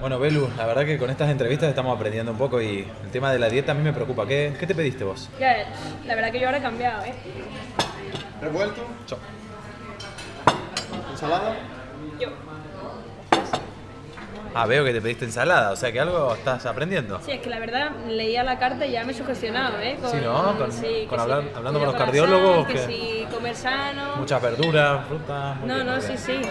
Bueno, Belu, la verdad que con estas entrevistas estamos aprendiendo un poco y el tema de la dieta a mí me preocupa. ¿Qué, qué te pediste vos? Ya, la verdad que yo ahora he cambiado, ¿eh? ¿Revuelto? Chao. ¿Ensalada? Yo. Ah, veo que te pediste ensalada, o sea que algo estás aprendiendo. Sí, es que la verdad leía la carta y ya me he sugestionado, ¿eh? Sí, ¿no? Con- sí, con hablar- sí, hablando con los cardiólogos, sal, que- Que sí, comer sano. Muchas verduras, frutas. No, bien, no, muy sí, bien. sí.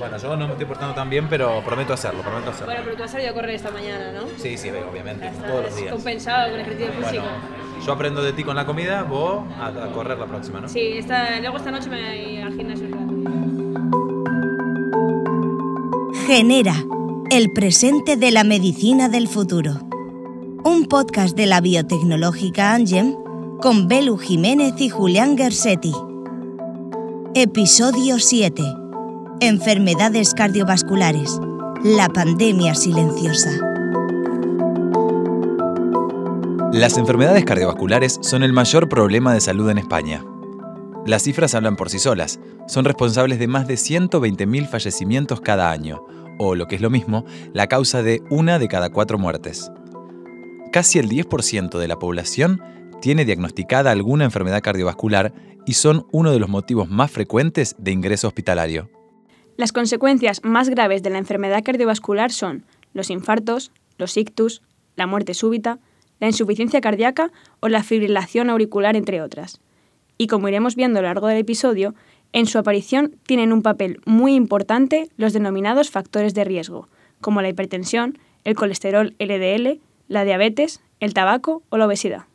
Bueno, yo no me estoy portando tan bien, pero prometo hacerlo, prometo hacerlo. Bueno, pero tú has salido a correr esta mañana, ¿no? Sí, sí, obviamente, todos los días. compensado con ejercicio físico. Bueno, yo aprendo de ti con la comida, vos a, a correr la próxima, ¿no? Sí, esta, luego esta noche me voy al gimnasio. Genera, el presente de la medicina del futuro. Un podcast de la biotecnológica Angem con Belu Jiménez y Julián Gersetti. Episodio 7. Enfermedades cardiovasculares. La pandemia silenciosa. Las enfermedades cardiovasculares son el mayor problema de salud en España. Las cifras hablan por sí solas. Son responsables de más de 120.000 fallecimientos cada año, o lo que es lo mismo, la causa de una de cada cuatro muertes. Casi el 10% de la población tiene diagnosticada alguna enfermedad cardiovascular y son uno de los motivos más frecuentes de ingreso hospitalario. Las consecuencias más graves de la enfermedad cardiovascular son los infartos, los ictus, la muerte súbita, la insuficiencia cardíaca o la fibrilación auricular, entre otras. Y como iremos viendo a lo largo del episodio, en su aparición tienen un papel muy importante los denominados factores de riesgo, como la hipertensión, el colesterol LDL, la diabetes, el tabaco o la obesidad.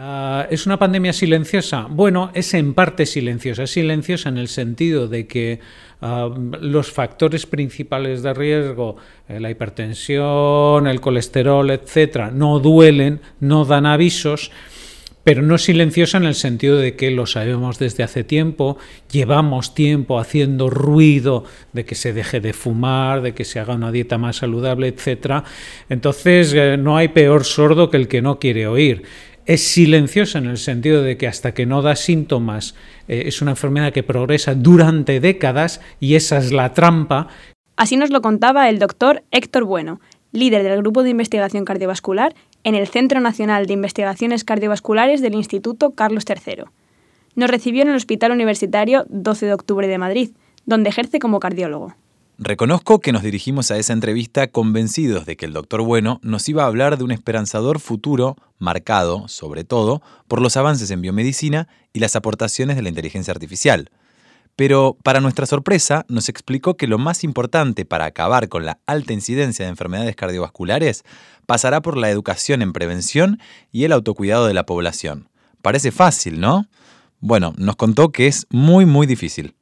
Ah, ¿Es una pandemia silenciosa? Bueno, es en parte silenciosa. Es silenciosa en el sentido de que ah, los factores principales de riesgo, eh, la hipertensión, el colesterol, etcétera, no duelen, no dan avisos. Pero no silenciosa en el sentido de que lo sabemos desde hace tiempo, llevamos tiempo haciendo ruido de que se deje de fumar, de que se haga una dieta más saludable, etcétera. Entonces, eh, no hay peor sordo que el que no quiere oír es silenciosa en el sentido de que hasta que no da síntomas eh, es una enfermedad que progresa durante décadas y esa es la trampa. Así nos lo contaba el doctor Héctor Bueno, líder del Grupo de Investigación Cardiovascular en el Centro Nacional de Investigaciones Cardiovasculares del Instituto Carlos III. Nos recibió en el Hospital Universitario 12 de Octubre de Madrid, donde ejerce como cardiólogo. Reconozco que nos dirigimos a esa entrevista convencidos de que el doctor Bueno nos iba a hablar de un esperanzador futuro marcado, sobre todo, por los avances en biomedicina y las aportaciones de la inteligencia artificial. Pero, para nuestra sorpresa, nos explicó que lo más importante para acabar con la alta incidencia de enfermedades cardiovasculares pasará por la educación en prevención y el autocuidado de la población. Parece fácil, ¿no? Bueno, nos contó que es muy, muy difícil.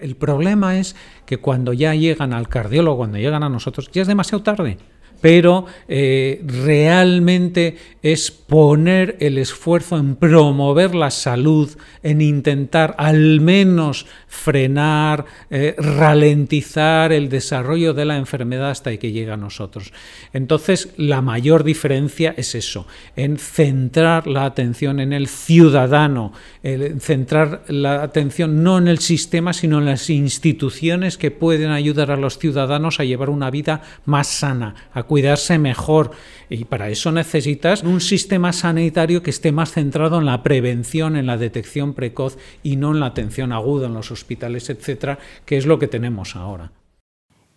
El problema es que cuando ya llegan al cardiólogo, cuando llegan a nosotros, ya es demasiado tarde. Pero eh, realmente es poner el esfuerzo en promover la salud, en intentar al menos frenar, eh, ralentizar el desarrollo de la enfermedad hasta que llega a nosotros. Entonces, la mayor diferencia es eso, en centrar la atención en el ciudadano, en centrar la atención no en el sistema, sino en las instituciones que pueden ayudar a los ciudadanos a llevar una vida más sana, a cuidarse mejor. Y para eso necesitas un sistema sanitario que esté más centrado en la prevención, en la detección precoz y no en la atención aguda en los hospitales, etcétera, que es lo que tenemos ahora.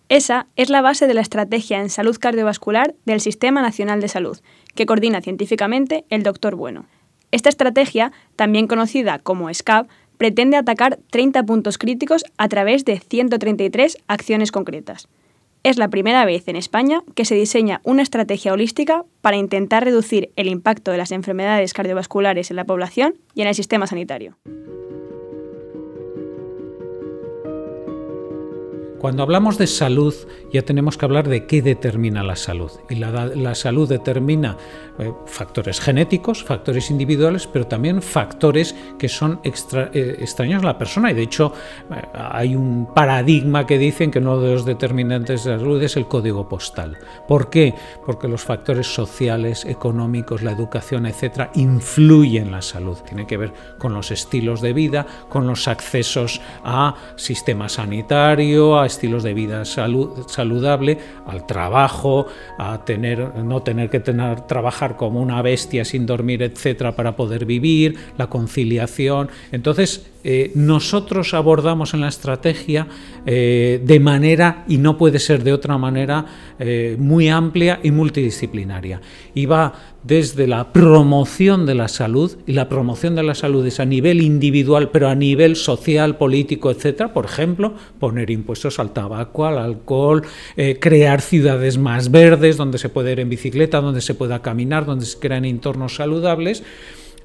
Esa es la base de la estrategia en salud cardiovascular del Sistema Nacional de Salud, que coordina científicamente el doctor Bueno. Esta estrategia, también conocida como SCAP, pretende atacar 30 puntos críticos a través de 133 acciones concretas. Es la primera vez en España que se diseña una estrategia holística para intentar reducir el impacto de las enfermedades cardiovasculares en la población y en el sistema sanitario. Cuando hablamos de salud, ya tenemos que hablar de qué determina la salud. Y la, la salud determina eh, factores genéticos, factores individuales, pero también factores que son eh, extraños a la persona. Y de hecho, eh, hay un paradigma que dicen que uno de los determinantes de salud es el código postal. ¿Por qué? Porque los factores sociales, económicos, la educación, etcétera, influyen en la salud. Tiene que ver con los estilos de vida, con los accesos a sistema sanitario, a estilos de vida saludable, al trabajo, a tener, no tener que tener, trabajar como una bestia sin dormir, etcétera, para poder vivir, la conciliación. Entonces, eh, nosotros abordamos en la estrategia eh, de manera, y no puede ser de otra manera, eh, muy amplia y multidisciplinaria. Y va desde la promoción de la salud, y la promoción de la salud es a nivel individual, pero a nivel social, político, etcétera. Por ejemplo, poner impuestos al tabaco, al alcohol, crear ciudades más verdes, donde se pueda ir en bicicleta, donde se pueda caminar, donde se crean entornos saludables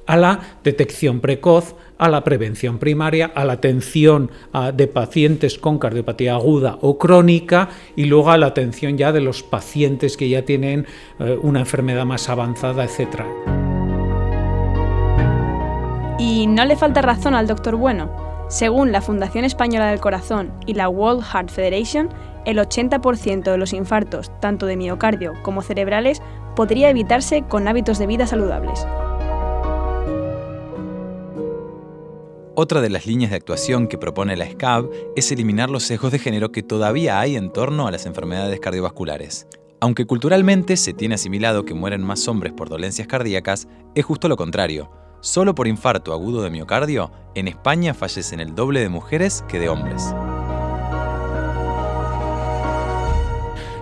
a la detección precoz, a la prevención primaria, a la atención de pacientes con cardiopatía aguda o crónica y luego a la atención ya de los pacientes que ya tienen eh, una enfermedad más avanzada, etc. Y no le falta razón al doctor Bueno. Según la Fundación Española del Corazón y la World Heart Federation, el 80% de los infartos, tanto de miocardio como cerebrales, podría evitarse con hábitos de vida saludables. Otra de las líneas de actuación que propone la SCAB es eliminar los sesgos de género que todavía hay en torno a las enfermedades cardiovasculares. Aunque culturalmente se tiene asimilado que mueren más hombres por dolencias cardíacas, es justo lo contrario. Solo por infarto agudo de miocardio, en España fallecen el doble de mujeres que de hombres.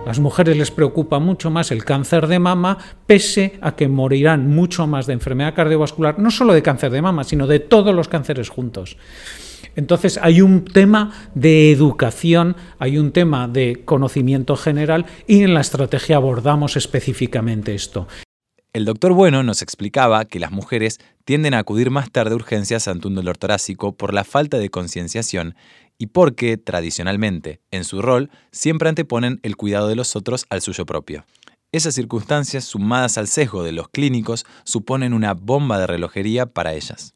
Las mujeres les preocupa mucho más el cáncer de mama, pese a que morirán mucho más de enfermedad cardiovascular, no solo de cáncer de mama, sino de todos los cánceres juntos. Entonces hay un tema de educación, hay un tema de conocimiento general y en la estrategia abordamos específicamente esto. El doctor Bueno nos explicaba que las mujeres tienden a acudir más tarde a urgencias ante un dolor torácico por la falta de concienciación y porque, tradicionalmente, en su rol, siempre anteponen el cuidado de los otros al suyo propio. Esas circunstancias, sumadas al sesgo de los clínicos, suponen una bomba de relojería para ellas.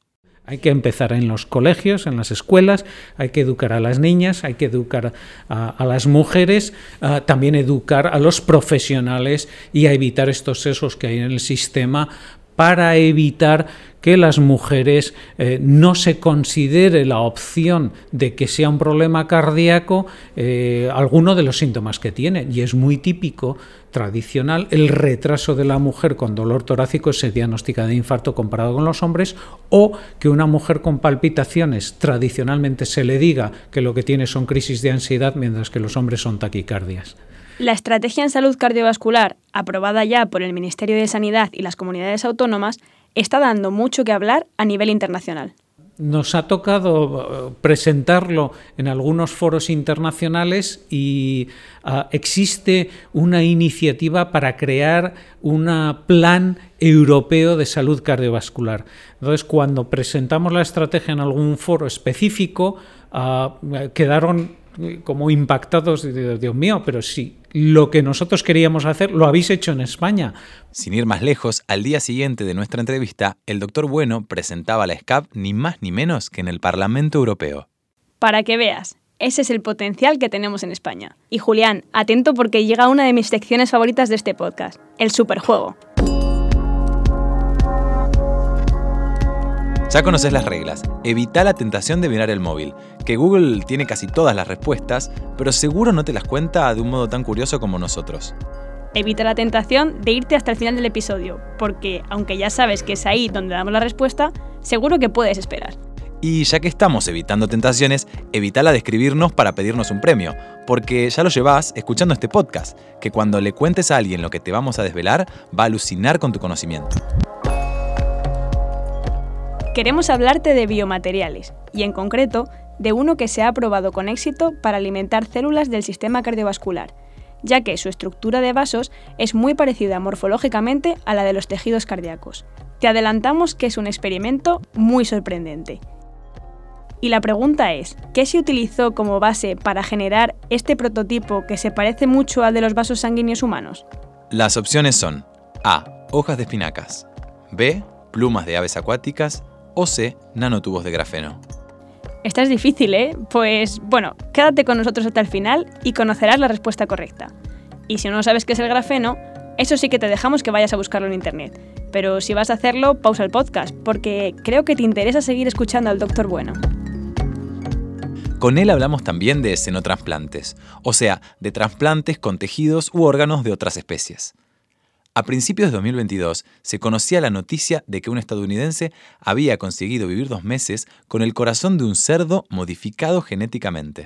Hay que empezar en los colegios, en las escuelas, hay que educar a las niñas, hay que educar a, las mujeres, también educar a los profesionales y a evitar estos sesgos que hay en el sistema para evitar que las mujeres eh, no se considere la opción de que sea un problema cardíaco eh, alguno de los síntomas que tiene. Y es muy típico, tradicional, el retraso de la mujer con dolor torácico se diagnostica de infarto comparado con los hombres, o que una mujer con palpitaciones tradicionalmente se le diga que lo que tiene son crisis de ansiedad, mientras que los hombres son taquicardias. La estrategia en salud cardiovascular, aprobada ya por el Ministerio de Sanidad y las comunidades autónomas, está dando mucho que hablar a nivel internacional. Nos ha tocado eh, presentarlo en algunos foros internacionales y ah, existe una iniciativa para crear un plan europeo de salud cardiovascular. Entonces, cuando presentamos la estrategia en algún foro específico, ah, quedaron como impactados, Dios mío, pero sí, lo que nosotros queríamos hacer lo habéis hecho en España. Sin ir más lejos, al día siguiente de nuestra entrevista, el doctor Bueno presentaba la SCAP ni más ni menos que en el Parlamento Europeo. Para que veas, ese es el potencial que tenemos en España. Y Julián, atento porque llega una de mis secciones favoritas de este podcast, el superjuego. Ya conoces las reglas. Evita la tentación de mirar el móvil, que Google tiene casi todas las respuestas, pero seguro no te las cuenta de un modo tan curioso como nosotros. Evita la tentación de irte hasta el final del episodio, porque aunque ya sabes que es ahí donde damos la respuesta, seguro que puedes esperar. Y ya que estamos evitando tentaciones, evita la de escribirnos para pedirnos un premio, porque ya lo llevas escuchando este podcast, que cuando le cuentes a alguien lo que te vamos a desvelar, va a alucinar con tu conocimiento queremos hablarte de biomateriales y en concreto de uno que se ha probado con éxito para alimentar células del sistema cardiovascular, ya que su estructura de vasos es muy parecida morfológicamente a la de los tejidos cardíacos. Te adelantamos que es un experimento muy sorprendente. Y la pregunta es, ¿qué se utilizó como base para generar este prototipo que se parece mucho al de los vasos sanguíneos humanos? Las opciones son A. Hojas de espinacas. B. Plumas de aves acuáticas o C, nanotubos de grafeno. Esta es difícil, ¿eh? Pues bueno, quédate con nosotros hasta el final y conocerás la respuesta correcta. Y si no sabes qué es el grafeno, eso sí que te dejamos que vayas a buscarlo en internet. Pero si vas a hacerlo, pausa el podcast, porque creo que te interesa seguir escuchando al Doctor Bueno. Con él hablamos también de xenotransplantes, o sea, de trasplantes con tejidos u órganos de otras especies. A principios de 2022 se conocía la noticia de que un estadounidense había conseguido vivir dos meses con el corazón de un cerdo modificado genéticamente.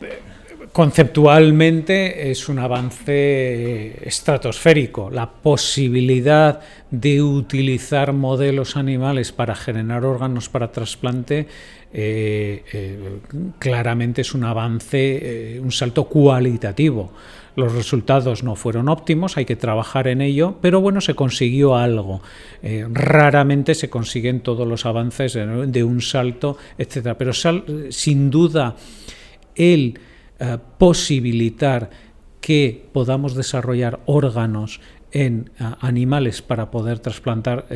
Conceptualmente es un avance estratosférico. La posibilidad de utilizar modelos animales para generar órganos para trasplante eh, eh, claramente es un avance, eh, un salto cualitativo. Los resultados no fueron óptimos, hay que trabajar en ello, pero bueno, se consiguió algo. raramente se consiguen todos los avances de un salto, etcétera. Pero sin duda el posibilitar que podamos desarrollar órganos en animales para poder trasplantar,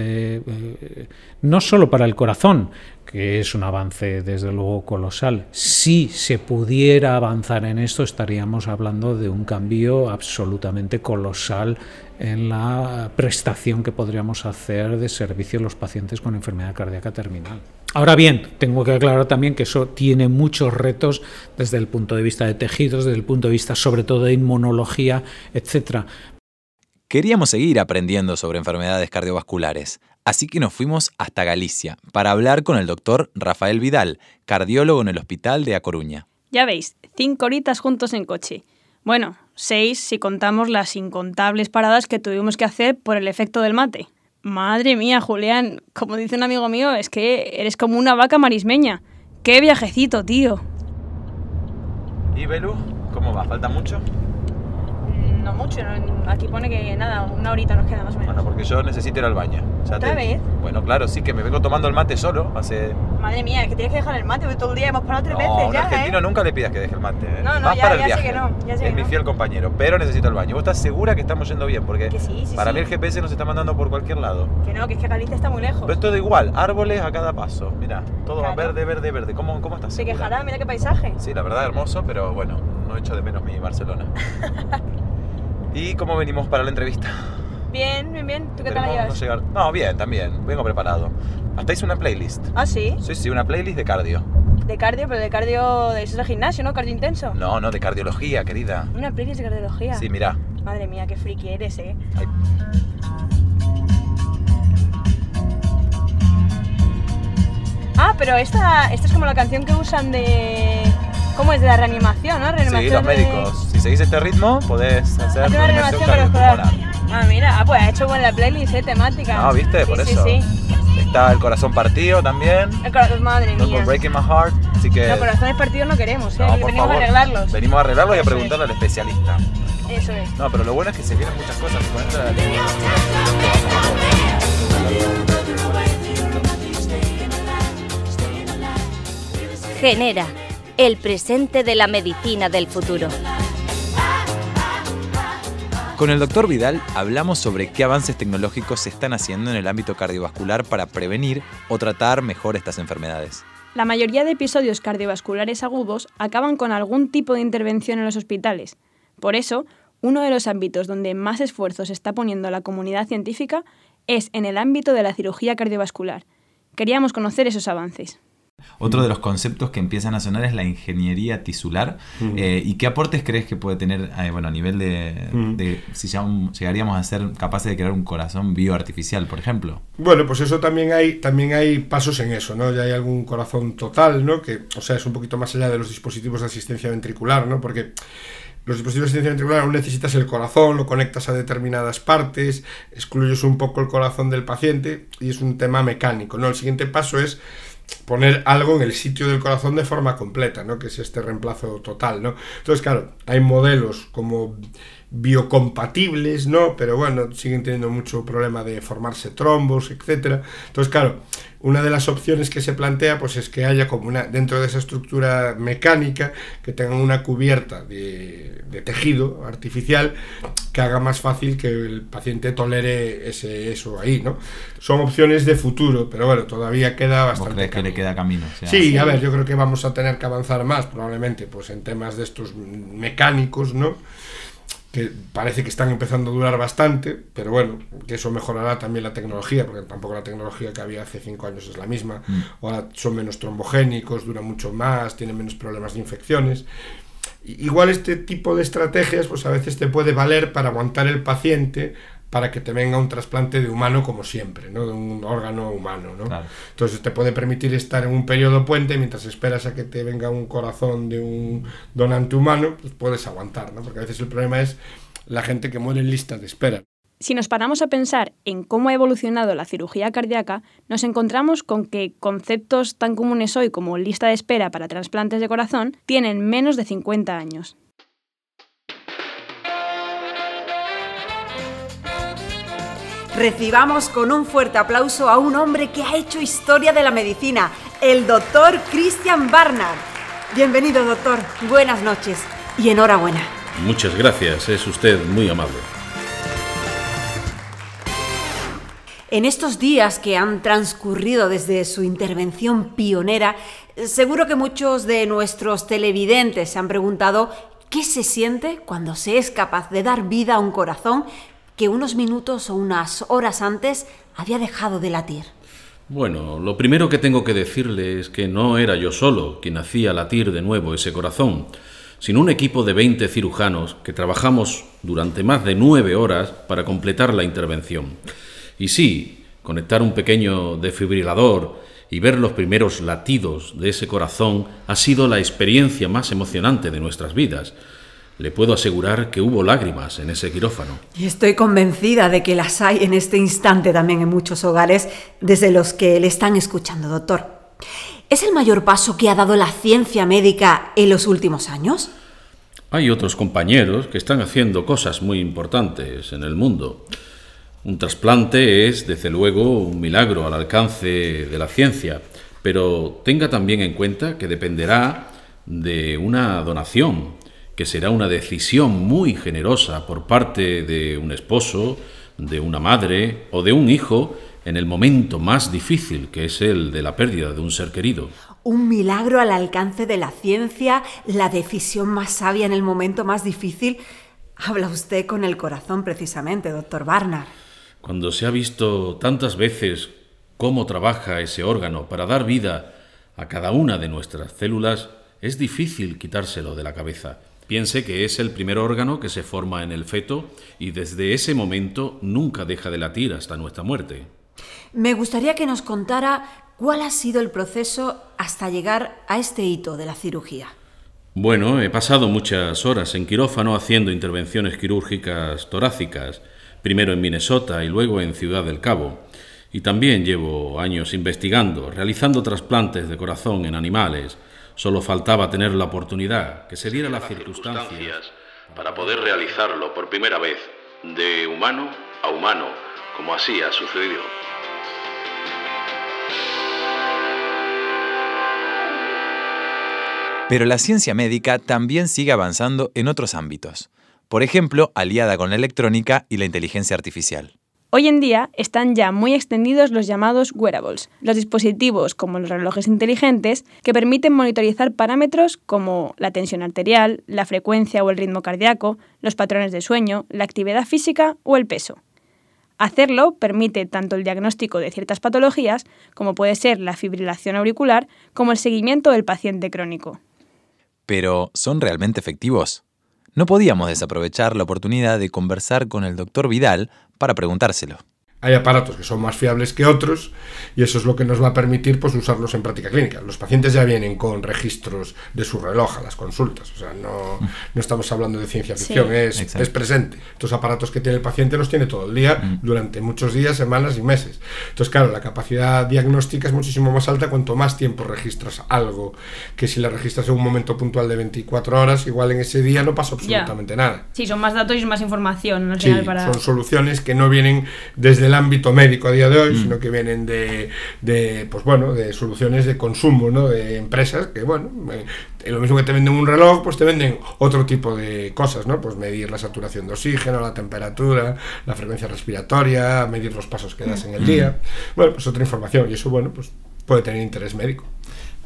no solo para el corazón, que es un avance desde luego colosal. Si se pudiera avanzar en esto, estaríamos hablando de un cambio absolutamente colosal en la prestación que podríamos hacer de servicio a los pacientes con enfermedad cardíaca terminal. Ahora bien, tengo que aclarar también que eso tiene muchos retos desde el punto de vista de tejidos, desde el punto de vista sobre todo de inmunología, etcétera. Queríamos seguir aprendiendo sobre enfermedades cardiovasculares, así que nos fuimos hasta Galicia para hablar con el doctor Rafael Vidal, cardiólogo en el Hospital de A Coruña. Ya veis, cinco horitas juntos en coche. Bueno, seis si contamos las incontables paradas que tuvimos que hacer por el efecto del mate. Madre mía, Julián, como dice un amigo mío, es que eres como una vaca marismeña. ¡Qué viajecito, tío! ¿Y Belu? ¿Cómo va? ¿Falta mucho? No mucho, aquí pone que nada, una horita nos queda más o menos. Bueno, porque yo necesito ir al baño. ¿Otra vez? Bueno, claro, sí, que me vengo tomando el mate solo hace... Madre mía, es que tienes que dejar el mate, porque todo el día hemos parado tres veces ya, un argentino nunca le pidas que deje el mate. ¿eh? No, no, ya, para el ya viaje. sé que no, ya sé Es que mi no. fiel compañero, pero necesito el baño. ¿Vos estás segura que estamos yendo bien? Porque Que sí, sí, para sí. mí el GPS nos está mandando por cualquier lado. Que no, que es que Galicia está muy lejos. Pero es todo igual, árboles a cada paso. Mira, todo Claro. verde, verde, verde. ¿Cómo, cómo estás Se segura? quejará, mira qué paisaje. Sí, la verdad hermoso, pero bueno, no echo de menos mi Barcelona. ¿Y cómo venimos para la entrevista? Bien, bien, bien. ¿Tú qué tal llevas? no llegar- No, bien, también. Vengo preparado. Hasta hice una playlist. Ah, sí. Sí, sí, una playlist de cardio. De cardio, pero de cardio de eso es de gimnasio, ¿no? Cardio intenso. No, no, de cardiología, querida. Una playlist de cardiología. Sí, mira. Madre mía, qué friki eres, eh. Ay, Ah, pero esta, esta es como la canción que usan de. ¿Cómo es? De la reanimación, ¿no? Reanimación Sí, los de- médicos. Si seguís este ritmo, podés hacer Hace una reanimación reanimación cardiopulmonar. Ah, mira, ah, pues ha hecho buena playlist, eh, temática. No, ¿viste? Sí, Por sí, eso. Sí, Está el corazón partido también. El corazón, madre No mía. por Breaking My Heart. Así que. No, corazones partidos no queremos, eh. No, por venimos favor. a arreglarlos. Venimos a arreglarlos y a preguntarle al especialista. Eso es. No, pero lo bueno es que se vienen muchas cosas con esta. Genera, el presente de la medicina del futuro. Con el doctor Vidal hablamos sobre qué avances tecnológicos se están haciendo en el ámbito cardiovascular para prevenir o tratar mejor estas enfermedades. La mayoría de episodios cardiovasculares agudos acaban con algún tipo de intervención en los hospitales. Por eso, uno de los ámbitos donde más esfuerzo se está poniendo la comunidad científica es en el ámbito de la cirugía cardiovascular. Queríamos conocer esos avances. Otro de los conceptos que empiezan a sonar es la ingeniería tisular. Eh, ¿Y qué aportes crees que puede tener eh, bueno, a nivel de, de si ya un- llegaríamos a ser capaces de crear un corazón bioartificial, por ejemplo? Bueno, pues eso también hay, también hay pasos en eso, ¿no? Ya hay algún corazón total, ¿no? Que, o sea, es un poquito más allá de los dispositivos de asistencia ventricular, ¿no? Porque los dispositivos de asistencia ventricular aún necesitas el corazón, lo conectas a determinadas partes, excluyes un poco el corazón del paciente y es un tema mecánico, ¿no? El siguiente paso es poner algo en el sitio del corazón de forma completa, ¿no? Que es este reemplazo total, ¿no? Entonces, claro, hay modelos como biocompatibles, ¿no? Pero bueno, siguen teniendo mucho problema de formarse trombos, etcétera. Entonces, claro, una de las opciones que se plantea pues es que haya como una dentro de esa estructura mecánica que tengan una cubierta de, de tejido artificial que haga más fácil que el paciente tolere ese eso ahí, ¿no? Son opciones de futuro, pero bueno, todavía queda ¿Vos bastante crees que le camino. queda camino? O sea, Sí, a ver, yo creo que vamos a tener que avanzar más, probablemente, pues en temas de estos mecánicos, ¿no? Que parece que están empezando a durar bastante, pero bueno, que eso mejorará también la tecnología, porque tampoco la tecnología que había hace cinco años es la misma. Mm. Ahora son menos trombogénicos, duran mucho más, tienen menos problemas de infecciones. Igual este tipo de estrategias, pues a veces te puede valer para aguantar el paciente para que te venga un trasplante de humano como siempre, ¿no? de un órgano humano. ¿no? Entonces te puede permitir estar en un periodo puente mientras esperas a que te venga un corazón de un donante humano, pues puedes aguantar, ¿no? porque a veces el problema es la gente que muere en lista de espera. Si nos paramos a pensar en cómo ha evolucionado la cirugía cardíaca, nos encontramos con que conceptos tan comunes hoy como lista de espera para trasplantes de corazón tienen menos de 50 años. Recibamos con un fuerte aplauso a un hombre que ha hecho historia de la medicina, el doctor Christian Barnard. Bienvenido, doctor. Buenas noches y enhorabuena. Muchas gracias, es usted muy amable. En estos días que han transcurrido desde su intervención pionera, seguro que muchos de nuestros televidentes se han preguntado qué se siente cuando se es capaz de dar vida a un corazón que unos minutos o unas horas antes había dejado de latir. Bueno, lo primero que tengo que decirle es que no era yo solo quien hacía latir de nuevo ese corazón, sino un equipo de 20 cirujanos que trabajamos durante más de nueve horas para completar la intervención. Y sí, conectar un pequeño defibrilador y ver los primeros latidos de ese corazón ha sido la experiencia más emocionante de nuestras vidas. Le puedo asegurar que hubo lágrimas en ese quirófano. Y estoy convencida de que las hay en este instante también en muchos hogares desde los que le están escuchando, doctor. ¿Es el mayor paso que ha dado la ciencia médica en los últimos años? Hay otros compañeros que están haciendo cosas muy importantes en el mundo. Un trasplante es, desde luego, un milagro al alcance de la ciencia, pero tenga también en cuenta que dependerá de una donación que será una decisión muy generosa por parte de un esposo, de una madre o de un hijo en el momento más difícil, que es el de la pérdida de un ser querido. Un milagro al alcance de la ciencia, la decisión más sabia en el momento más difícil. Habla usted con el corazón precisamente, doctor Barnard. Cuando se ha visto tantas veces cómo trabaja ese órgano para dar vida a cada una de nuestras células, es difícil quitárselo de la cabeza. Piense que es el primer órgano que se forma en el feto y desde ese momento nunca deja de latir hasta nuestra muerte. Me gustaría que nos contara cuál ha sido el proceso hasta llegar a este hito de la cirugía. Bueno, he pasado muchas horas en quirófano haciendo intervenciones quirúrgicas torácicas, primero en Minnesota y luego en Ciudad del Cabo. Y también llevo años investigando, realizando trasplantes de corazón en animales, Solo faltaba tener la oportunidad, que se diera las circunstancias para poder realizarlo por primera vez, de humano a humano, como así ha sucedido. Pero la ciencia médica también sigue avanzando en otros ámbitos, por ejemplo, aliada con la electrónica y la inteligencia artificial. Hoy en día están ya muy extendidos los llamados wearables, los dispositivos como los relojes inteligentes que permiten monitorizar parámetros como la tensión arterial, la frecuencia o el ritmo cardíaco, los patrones de sueño, la actividad física o el peso. Hacerlo permite tanto el diagnóstico de ciertas patologías, como puede ser la fibrilación auricular, como el seguimiento del paciente crónico. Pero, ¿son realmente efectivos? No podíamos desaprovechar la oportunidad de conversar con el doctor Vidal para preguntárselo. Hay aparatos que son más fiables que otros y eso es lo que nos va a permitir pues, usarlos en práctica clínica. Los pacientes ya vienen con registros de su reloj a las consultas, o sea, no, no estamos hablando de ciencia ficción, es, es, presente. Estos aparatos que tiene el paciente los tiene todo el día, mm. durante muchos días, semanas y meses. Entonces, claro, la capacidad diagnóstica es muchísimo más alta cuanto más tiempo registras algo, que si la registras en un momento puntual de 24 horas, igual en ese día no pasa absolutamente nada. Sí, son más datos y más información. sí, son soluciones que no vienen desde el ámbito médico a día de hoy, mm. sino que vienen de, de, pues bueno, de soluciones de consumo, ¿no? De empresas que, bueno, eh, lo mismo que te venden un reloj, pues te venden otro tipo de cosas, ¿no? Pues medir la saturación de oxígeno, la temperatura, la frecuencia respiratoria, medir los pasos que das en el día. Mm. Bueno, pues otra información y eso, bueno, pues puede tener interés médico.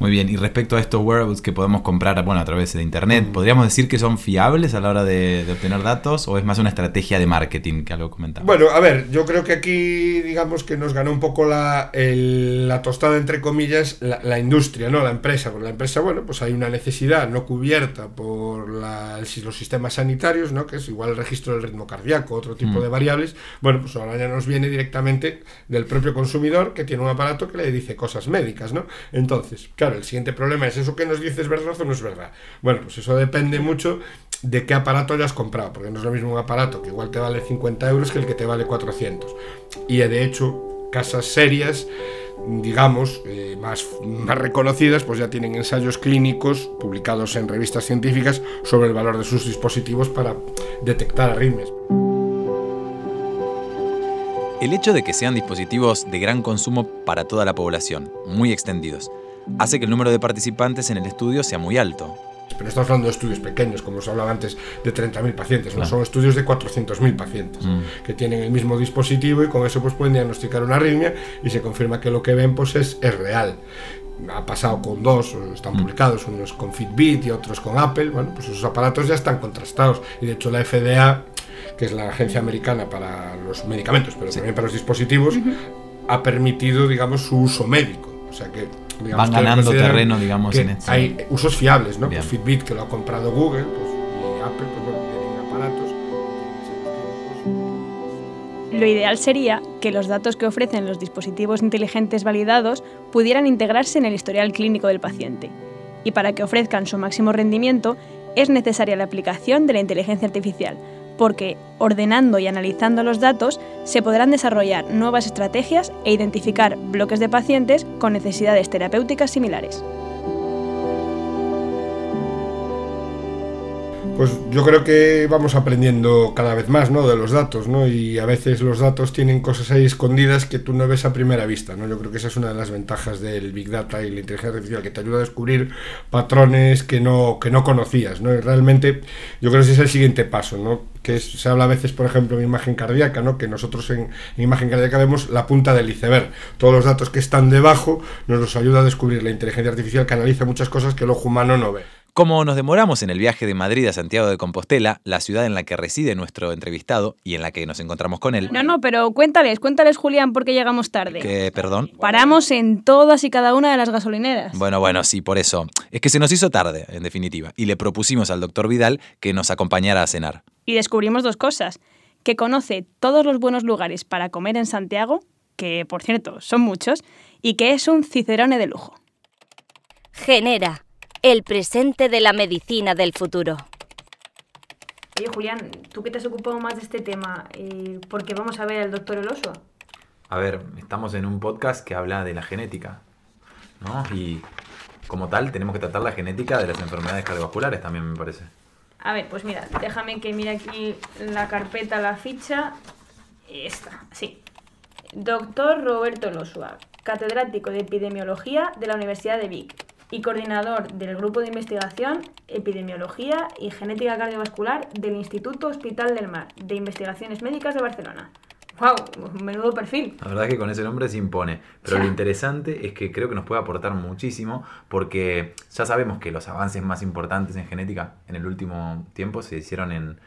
Muy bien, y respecto a estos wearables que podemos comprar bueno, a través de Internet, ¿podríamos decir que son fiables a la hora de, obtener datos o es más una estrategia de marketing que algo comentaba? Bueno, a ver, yo creo que aquí digamos que nos ganó un poco la, la tostada, entre comillas, la, industria, ¿no? La empresa. Porque la empresa, bueno, pues hay una necesidad no cubierta por los sistemas sanitarios, ¿no? Que es igual el registro del ritmo cardíaco, otro tipo mm. de variables. Bueno, pues ahora ya nos viene directamente del propio consumidor que tiene un aparato que le dice cosas médicas, ¿no? Entonces, claro, el siguiente problema es eso que nos dices verdad o no es verdad. Bueno, pues eso depende mucho de qué aparato hayas comprado, porque no es lo mismo un aparato que igual te vale 50 euros que el que te vale 400. Y de hecho, casas serias digamos, eh, más, más reconocidas, pues ya tienen ensayos clínicos publicados en revistas científicas sobre el valor de sus dispositivos para detectar arritmias. El hecho de que sean dispositivos de gran consumo para toda la población, muy extendidos, hace que el número de participantes en el estudio sea muy alto. Pero estamos hablando de estudios pequeños, como os hablaba antes, de 30.000 pacientes, no son estudios de 400.000 pacientes mm. que tienen el mismo dispositivo y con eso pues pueden diagnosticar una arritmia y se confirma que lo que ven pues es, es real ha pasado con dos, están mm. publicados, unos con Fitbit y otros con Apple, bueno, pues esos aparatos ya están contrastados y de hecho la FDA, que es la agencia americana para los medicamentos, pero también para los dispositivos, ha permitido, digamos, su uso médico. O sea que van ganando terreno, digamos, en este. Hay usos fiables, ¿no? Pues Fitbit, que lo ha comprado Google, pues, y Apple, pues bueno, tienen aparatos. Lo ideal sería que los datos que ofrecen los dispositivos inteligentes validados pudieran integrarse en el historial clínico del paciente. Y para que ofrezcan su máximo rendimiento, es necesaria la aplicación de la inteligencia artificial, porque ordenando y analizando los datos se podrán desarrollar nuevas estrategias e identificar bloques de pacientes con necesidades terapéuticas similares. Pues yo creo que vamos aprendiendo cada vez más ¿no? de los datos, ¿no? y a veces los datos tienen cosas ahí escondidas que tú no ves a primera vista. ¿no? Yo creo que esa es una de las ventajas del Big Data y la inteligencia artificial, que te ayuda a descubrir patrones que no, que no conocías. ¿no? Y realmente yo creo que ese es el siguiente paso, ¿no? Que se habla a veces, por ejemplo, en imagen cardíaca, ¿no? que nosotros en, en, imagen cardíaca vemos la punta del iceberg. Todos los datos que están debajo nos los ayuda a descubrir la inteligencia artificial que analiza muchas cosas que el ojo humano no ve. Como nos demoramos en el viaje de Madrid a Santiago de Compostela, la ciudad en la que reside nuestro entrevistado y en la que nos encontramos con él. No, no, pero cuéntales, cuéntales, Julián, por qué llegamos tarde. ¿Qué, perdón? Paramos en todas y cada una de las gasolineras. Bueno, bueno, sí, por eso. Es que se nos hizo tarde, en definitiva, y le propusimos al doctor Vidal que nos acompañara a cenar. Y descubrimos dos cosas. Que conoce todos los buenos lugares para comer en Santiago, que por cierto son muchos, y que es un cicerone de lujo. Genera el presente de la medicina del futuro. Oye, Julián, tú que te has ocupado más de este tema, eh, ¿por qué vamos a ver al doctor Elosua? A ver, estamos en un podcast que habla de la genética, ¿no? Y como tal, tenemos que tratar la genética de las enfermedades cardiovasculares también, me parece. A ver, pues mira, déjame que mire aquí la carpeta, la ficha. Esta, sí. Doctor Roberto Elosua, catedrático de epidemiología de la Universidad de Vic y coordinador del Grupo de Investigación, Epidemiología y Genética Cardiovascular del Instituto Hospital del Mar de Investigaciones Médicas de Barcelona. ¡Wow! Menudo perfil. La verdad es que con ese nombre se impone. Pero lo interesante es que creo que nos puede aportar muchísimo porque ya sabemos que los avances más importantes en genética en el último tiempo se hicieron en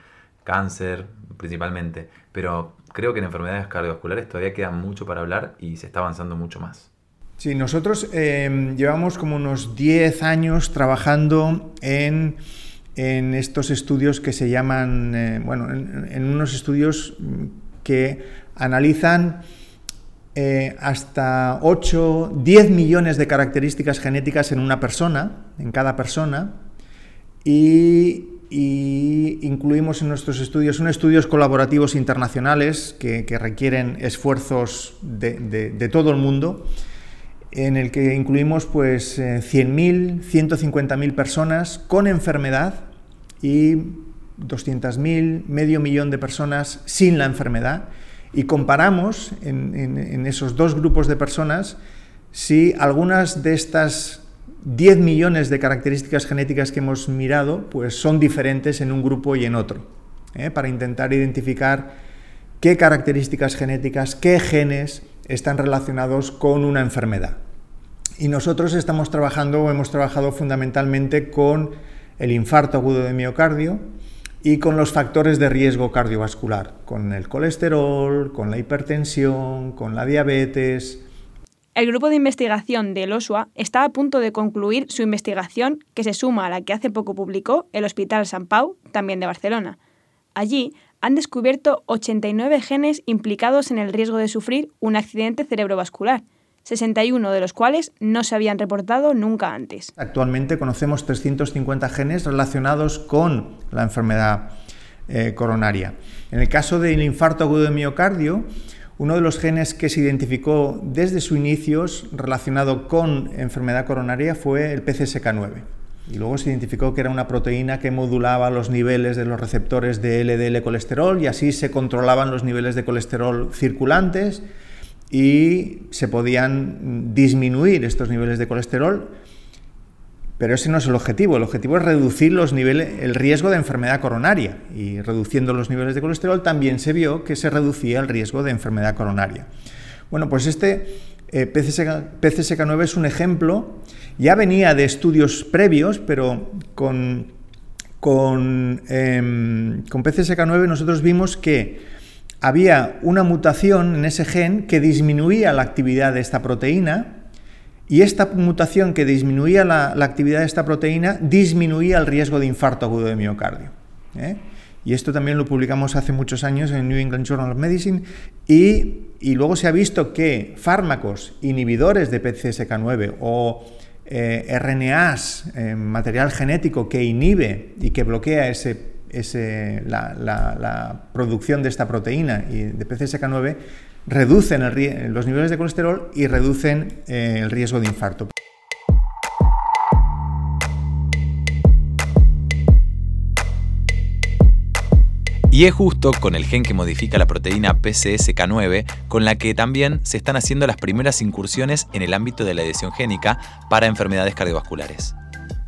cáncer principalmente. Pero creo que en enfermedades cardiovasculares todavía queda mucho para hablar y se está avanzando mucho más. Sí, nosotros em, llevamos como unos 10 años trabajando en, estos estudios que se llaman, eh, bueno, en, unos estudios que analizan eh, hasta 8, 10 millones de características genéticas en una persona, en cada persona, y, incluimos en nuestros estudios, son estudios colaborativos internacionales que, requieren esfuerzos de todo el mundo en el que incluimos pues 100.000, eh, 150.000 personas con enfermedad y 200.000, medio millón de personas sin la enfermedad y comparamos en, esos dos grupos de personas si algunas de estas 10 millones de características genéticas que hemos mirado pues son diferentes en un grupo y en otro, ¿eh? para intentar identificar qué características genéticas, qué genes están relacionados con una enfermedad. Y nosotros estamos trabajando o hemos trabajado fundamentalmente con el infarto agudo de miocardio y con los factores de riesgo cardiovascular, con el colesterol, con la hipertensión, con la diabetes. El grupo de investigación del OSUA está a punto de concluir su investigación que se suma a la que hace poco publicó el Hospital San Pau, también de Barcelona. Allí han descubierto 89 genes implicados en el riesgo de sufrir un accidente cerebrovascular 61 de los cuales no se habían reportado nunca antes. Actualmente conocemos 350 genes relacionados con la enfermedad eh, coronaria. En el caso del infarto agudo de miocardio, uno de los genes que se identificó desde su inicio relacionado con enfermedad coronaria fue el PCSK9. Y luego se identificó que era una proteína que modulaba los niveles de los receptores de LDL colesterol y así se controlaban los niveles de colesterol circulantes y se podían disminuir estos niveles de colesterol, pero ese no es el objetivo. El objetivo es reducir los niveles, el riesgo de enfermedad coronaria y reduciendo los niveles de colesterol también se vio que se reducía el riesgo de enfermedad coronaria. Bueno, pues este eh, PCSK, 9 es un ejemplo, ya venía de estudios previos, pero con, con, em, con PCSK9 nosotros vimos que había una mutación en ese gen que disminuía la actividad de esta proteína y esta mutación que disminuía la, actividad de esta proteína disminuía el riesgo de infarto agudo de miocardio. ¿eh? Y esto también lo publicamos hace muchos años en New England Journal of Medicine y, luego se ha visto que fármacos inhibidores de PCSK9 o eh, RNAs, eh, material genético que inhibe y que bloquea ese la, producción de esta proteína y de PCSK9 reducen los niveles de colesterol y reducen eh, el riesgo de infarto. Y es justo con el gen que modifica la proteína PCSK9 con la que también se están haciendo las primeras incursiones en el ámbito de la edición génica para enfermedades cardiovasculares.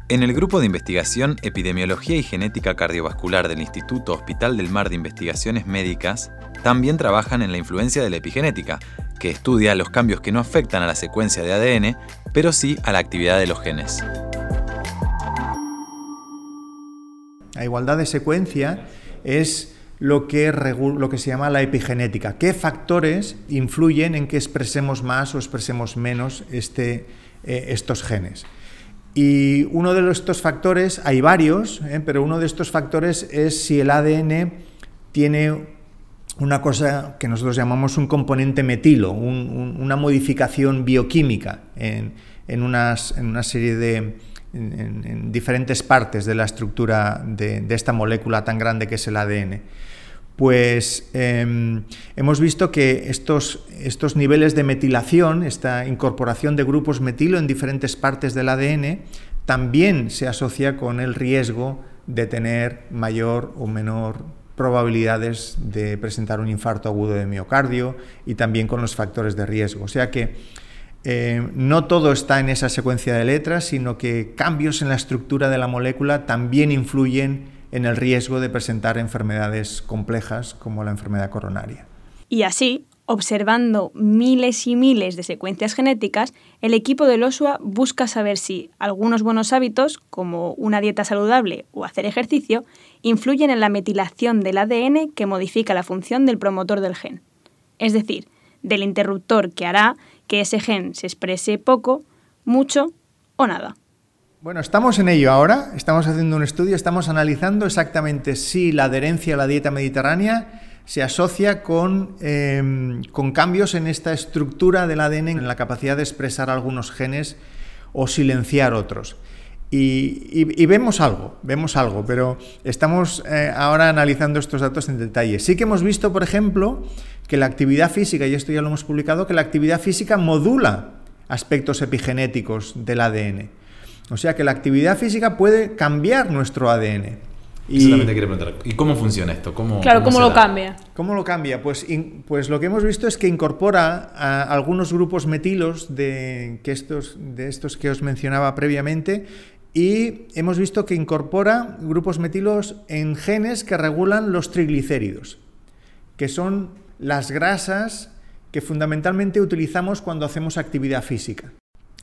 En el grupo de investigación Epidemiología y Genética Cardiovascular del Instituto Hospital del Mar de Investigaciones Médicas, también trabajan en la influencia de la epigenética, que estudia los cambios que no afectan a la secuencia de ADN, pero sí a la actividad de los genes. La igualdad de secuencia es lo que, se llama la epigenética. ¿Qué factores influyen en que expresemos más o expresemos menos este, eh, estos genes? Y uno de estos factores, hay varios, ¿eh? pero uno de estos factores es si el ADN tiene una cosa que nosotros llamamos un componente metilo, una modificación bioquímica en, una serie de en, diferentes partes de la estructura de, esta molécula tan grande que es el ADN pues em, hemos visto que estos, estos, niveles de metilación, esta incorporación de grupos metilo en diferentes partes del ADN, también se asocia con el riesgo de tener mayor o menor probabilidades de presentar un infarto agudo de miocardio y también con los factores de riesgo. O sea que eh, no todo está en esa secuencia de letras, sino que cambios en la estructura de la molécula también influyen en el riesgo de presentar enfermedades complejas como la enfermedad coronaria. Y así, observando miles y miles de secuencias genéticas, el equipo del OSUA busca saber si algunos buenos hábitos, como una dieta saludable o hacer ejercicio, influyen en la metilación del ADN que modifica la función del promotor del gen. Es decir, del interruptor que hará que ese gen se exprese poco, mucho o nada. Bueno, estamos en ello ahora, estamos haciendo un estudio, estamos analizando exactamente si la adherencia a la dieta mediterránea se asocia con, em, con cambios en esta estructura del ADN, en la capacidad de expresar algunos genes o silenciar otros. Y, vemos algo, vemos algo, pero estamos eh, ahora analizando estos datos en detalle. Sí que hemos visto, por ejemplo, que la actividad física, y esto ya lo hemos publicado, que la actividad física modula aspectos epigenéticos del ADN. O sea que la actividad física puede cambiar nuestro ADN. Y, preguntar, ¿y cómo funciona esto? ¿Cómo, claro, ¿cómo, lo cambia? ¿Cómo lo cambia? Pues, pues lo que hemos visto es que incorpora a algunos grupos metilos de, que estos, de estos que os mencionaba previamente y hemos visto que incorpora grupos metilos en genes que regulan los triglicéridos, que son las grasas que fundamentalmente utilizamos cuando hacemos actividad física.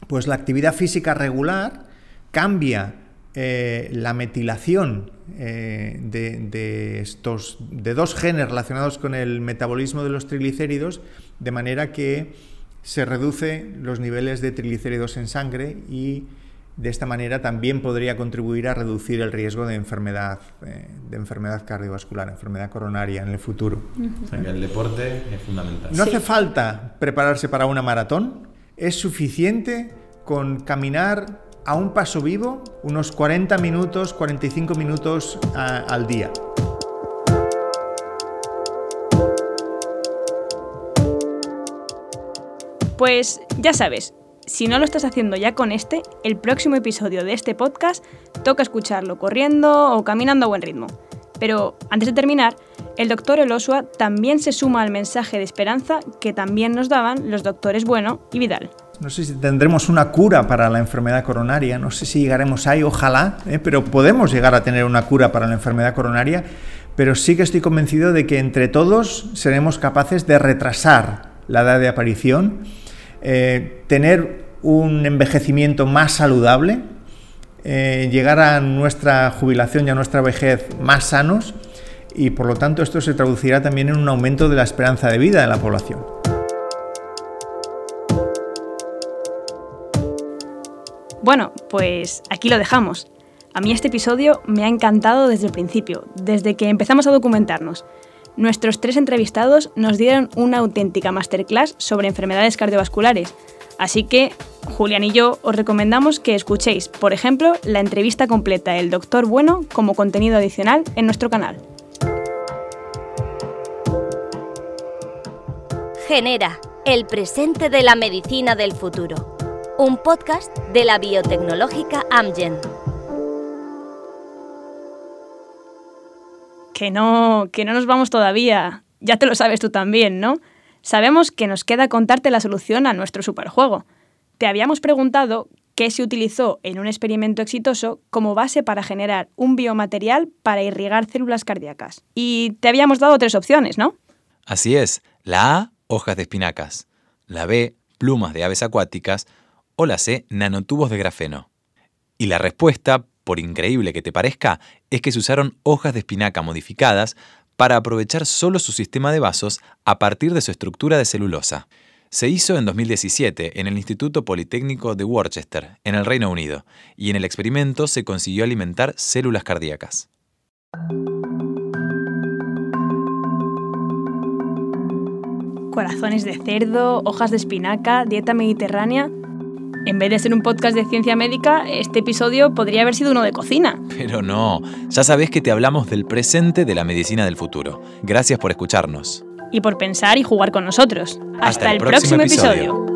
pues la actividad física regular cambia eh, la metilación eh, de, estos, de dos genes relacionados con el metabolismo de los triglicéridos, de manera que se reduce los niveles de triglicéridos en sangre y de esta manera también podría contribuir a reducir el riesgo de enfermedad, eh, de enfermedad cardiovascular, enfermedad coronaria en el futuro. el deporte es fundamental. No hace falta prepararse para una maratón, es suficiente con caminar a un paso vivo unos 40 minutos, 45 minutos al día. Pues ya sabes, si no lo estás haciendo ya con este, el próximo episodio de este podcast toca escucharlo corriendo o caminando a buen ritmo. Pero antes de terminar, el doctor Elosua también se suma al mensaje de esperanza que también nos daban los doctores Bueno y Vidal. No sé si tendremos una cura para la enfermedad coronaria, no sé si llegaremos ahí, ojalá, ¿eh? pero podemos llegar a tener una cura para la enfermedad coronaria, pero sí que estoy convencido de que entre todos seremos capaces de retrasar la edad de aparición, eh, tener un envejecimiento más saludable, eh, llegar a nuestra jubilación y a nuestra vejez más sanos y por lo tanto esto se traducirá también en un aumento de la esperanza de vida de la población. Bueno, pues aquí lo dejamos. A mí este episodio me ha encantado desde el principio, desde que empezamos a documentarnos. Nuestros tres entrevistados nos dieron una auténtica masterclass sobre enfermedades cardiovasculares, así que Julián y yo os recomendamos que escuchéis, por ejemplo, la entrevista completa del Doctor Bueno como contenido adicional en nuestro canal. Genera, el presente de la medicina del futuro un podcast de la biotecnológica Amgen. Que no, que no nos vamos todavía. Ya te lo sabes tú también, ¿no? Sabemos que nos queda contarte la solución a nuestro superjuego. Te habíamos preguntado qué se utilizó en un experimento exitoso como base para generar un biomaterial para irrigar células cardíacas. Y te habíamos dado tres opciones, ¿no? Así es. La A, hojas de espinacas. La B, plumas de aves acuáticas o la C, nanotubos de grafeno. Y la respuesta, por increíble que te parezca, es que se usaron hojas de espinaca modificadas para aprovechar solo su sistema de vasos a partir de su estructura de celulosa. Se hizo en 2017 en el Instituto Politécnico de Worcester, en el Reino Unido, y en el experimento se consiguió alimentar células cardíacas. Corazones de cerdo, hojas de espinaca, dieta mediterránea en vez de ser un podcast de ciencia médica, este episodio podría haber sido uno de cocina. Pero no, ya sabés que te hablamos del presente de la medicina del futuro. Gracias por escucharnos. Y por pensar y jugar con nosotros. Hasta, el, próximo, episodio.